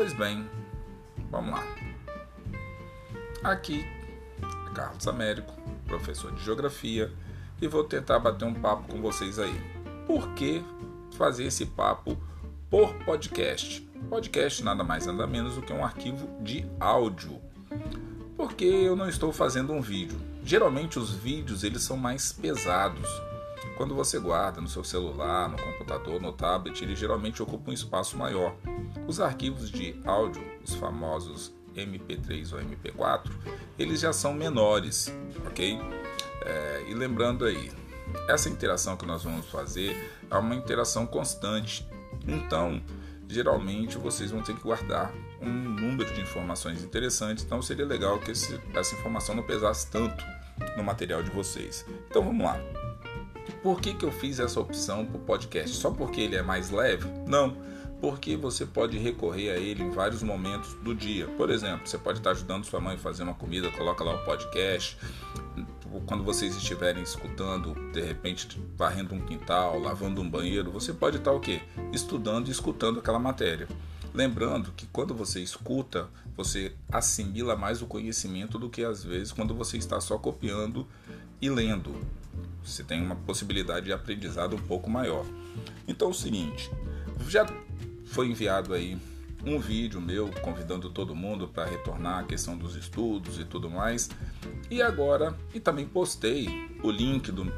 Pois bem, vamos lá. Aqui é Carlos Américo, professor de Geografia, e vou tentar bater um papo com vocês aí. Por que fazer esse papo por podcast? Podcast nada mais nada menos do que um arquivo de áudio. Porque eu não estou fazendo um vídeo. Geralmente os vídeos eles são mais pesados. Quando você guarda no seu celular, no computador, no tablet, ele geralmente ocupa um espaço maior. Os arquivos de áudio, os famosos MP3 ou MP4, eles já são menores, ok? É, e lembrando aí, essa interação que nós vamos fazer é uma interação constante. Então, geralmente vocês vão ter que guardar um número de informações interessantes. Então, seria legal que esse, essa informação não pesasse tanto no material de vocês. Então, vamos lá. Por que, que eu fiz essa opção para o podcast? Só porque ele é mais leve? Não porque você pode recorrer a ele em vários momentos do dia. Por exemplo, você pode estar ajudando sua mãe a fazer uma comida, coloca lá o podcast. Quando vocês estiverem escutando, de repente varrendo um quintal, lavando um banheiro, você pode estar o quê? Estudando e escutando aquela matéria. Lembrando que quando você escuta, você assimila mais o conhecimento do que às vezes quando você está só copiando e lendo. Você tem uma possibilidade de aprendizado um pouco maior. Então é o seguinte, já foi enviado aí um vídeo meu convidando todo mundo para retornar a questão dos estudos e tudo mais. E agora, e também postei o link do,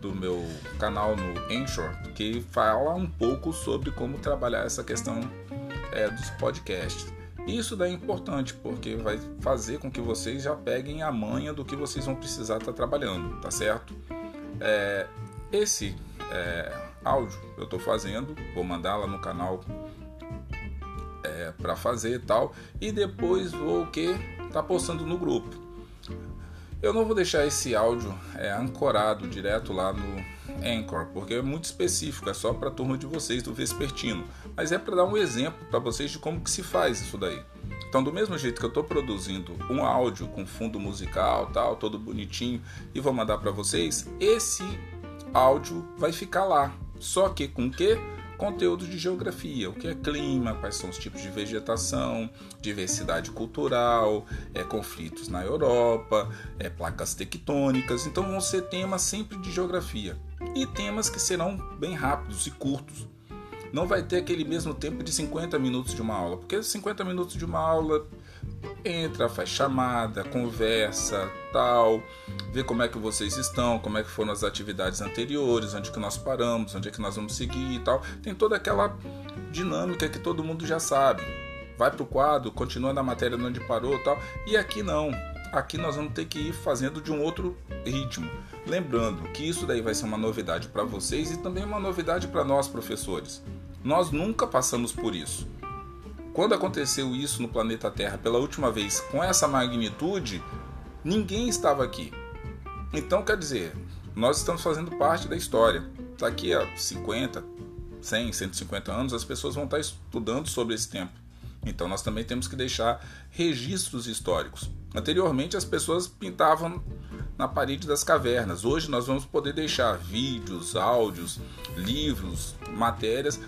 do meu canal no Anchor, que fala um pouco sobre como trabalhar essa questão é, dos podcasts. Isso daí é importante porque vai fazer com que vocês já peguem a manha do que vocês vão precisar estar tá trabalhando, tá certo? É, esse é, áudio eu estou fazendo, vou mandar lá no canal é, para fazer e tal, e depois vou o que tá postando no grupo. Eu não vou deixar esse áudio é, ancorado direto lá no Anchor, porque é muito específico, é só para a turma de vocês do Vespertino, mas é para dar um exemplo para vocês de como que se faz isso daí. Então, do mesmo jeito que eu estou produzindo um áudio com fundo musical, tal, todo bonitinho, e vou mandar para vocês, esse áudio vai ficar lá. Só que com que? Conteúdo de geografia, o que é clima, quais são os tipos de vegetação, diversidade cultural, é, conflitos na Europa, é, placas tectônicas. Então vão ser temas sempre de geografia e temas que serão bem rápidos e curtos. Não vai ter aquele mesmo tempo de 50 minutos de uma aula, porque 50 minutos de uma aula entra, faz chamada, conversa, tal, vê como é que vocês estão, como é que foram as atividades anteriores, onde que nós paramos, onde é que nós vamos seguir e tal. Tem toda aquela dinâmica que todo mundo já sabe. Vai para o quadro, continua na matéria onde parou tal. E aqui não. Aqui nós vamos ter que ir fazendo de um outro ritmo. Lembrando que isso daí vai ser uma novidade para vocês e também uma novidade para nós, professores. Nós nunca passamos por isso. Quando aconteceu isso no planeta Terra pela última vez com essa magnitude, ninguém estava aqui. Então, quer dizer, nós estamos fazendo parte da história. Daqui a 50, 100, 150 anos, as pessoas vão estar estudando sobre esse tempo. Então, nós também temos que deixar registros históricos. Anteriormente, as pessoas pintavam na parede das cavernas. Hoje, nós vamos poder deixar vídeos, áudios, livros, matérias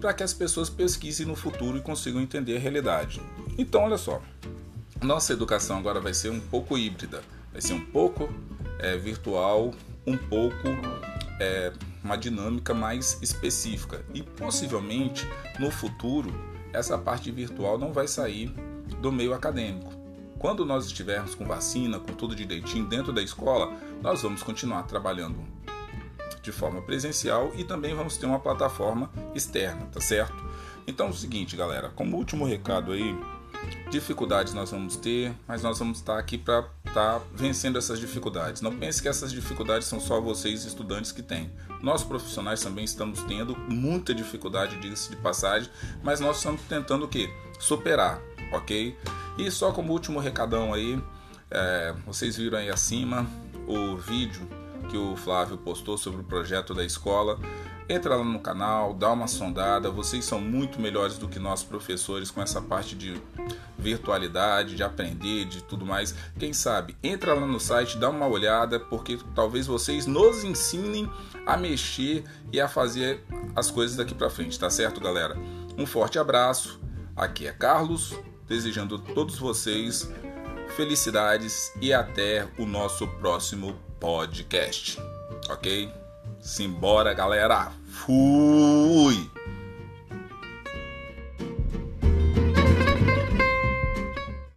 para que as pessoas pesquisem no futuro e consigam entender a realidade. Então, olha só, nossa educação agora vai ser um pouco híbrida, vai ser um pouco é, virtual, um pouco é, uma dinâmica mais específica e possivelmente no futuro essa parte virtual não vai sair do meio acadêmico. Quando nós estivermos com vacina, com tudo direitinho dentro da escola, nós vamos continuar trabalhando de forma presencial e também vamos ter uma plataforma externa, tá certo? Então é o seguinte, galera, como último recado aí, dificuldades nós vamos ter, mas nós vamos estar aqui para estar tá vencendo essas dificuldades. Não pense que essas dificuldades são só vocês estudantes que têm. Nós profissionais também estamos tendo muita dificuldade de passagem, mas nós estamos tentando o que? Superar, ok? E só como último recadão aí, é, vocês viram aí acima o vídeo que o Flávio postou sobre o projeto da escola. Entra lá no canal, dá uma sondada. Vocês são muito melhores do que nós professores com essa parte de virtualidade, de aprender, de tudo mais. Quem sabe, entra lá no site, dá uma olhada, porque talvez vocês nos ensinem a mexer e a fazer as coisas daqui para frente, tá certo, galera? Um forte abraço. Aqui é Carlos, desejando a todos vocês felicidades e até o nosso próximo podcast. Ok? Simbora, galera! Fui!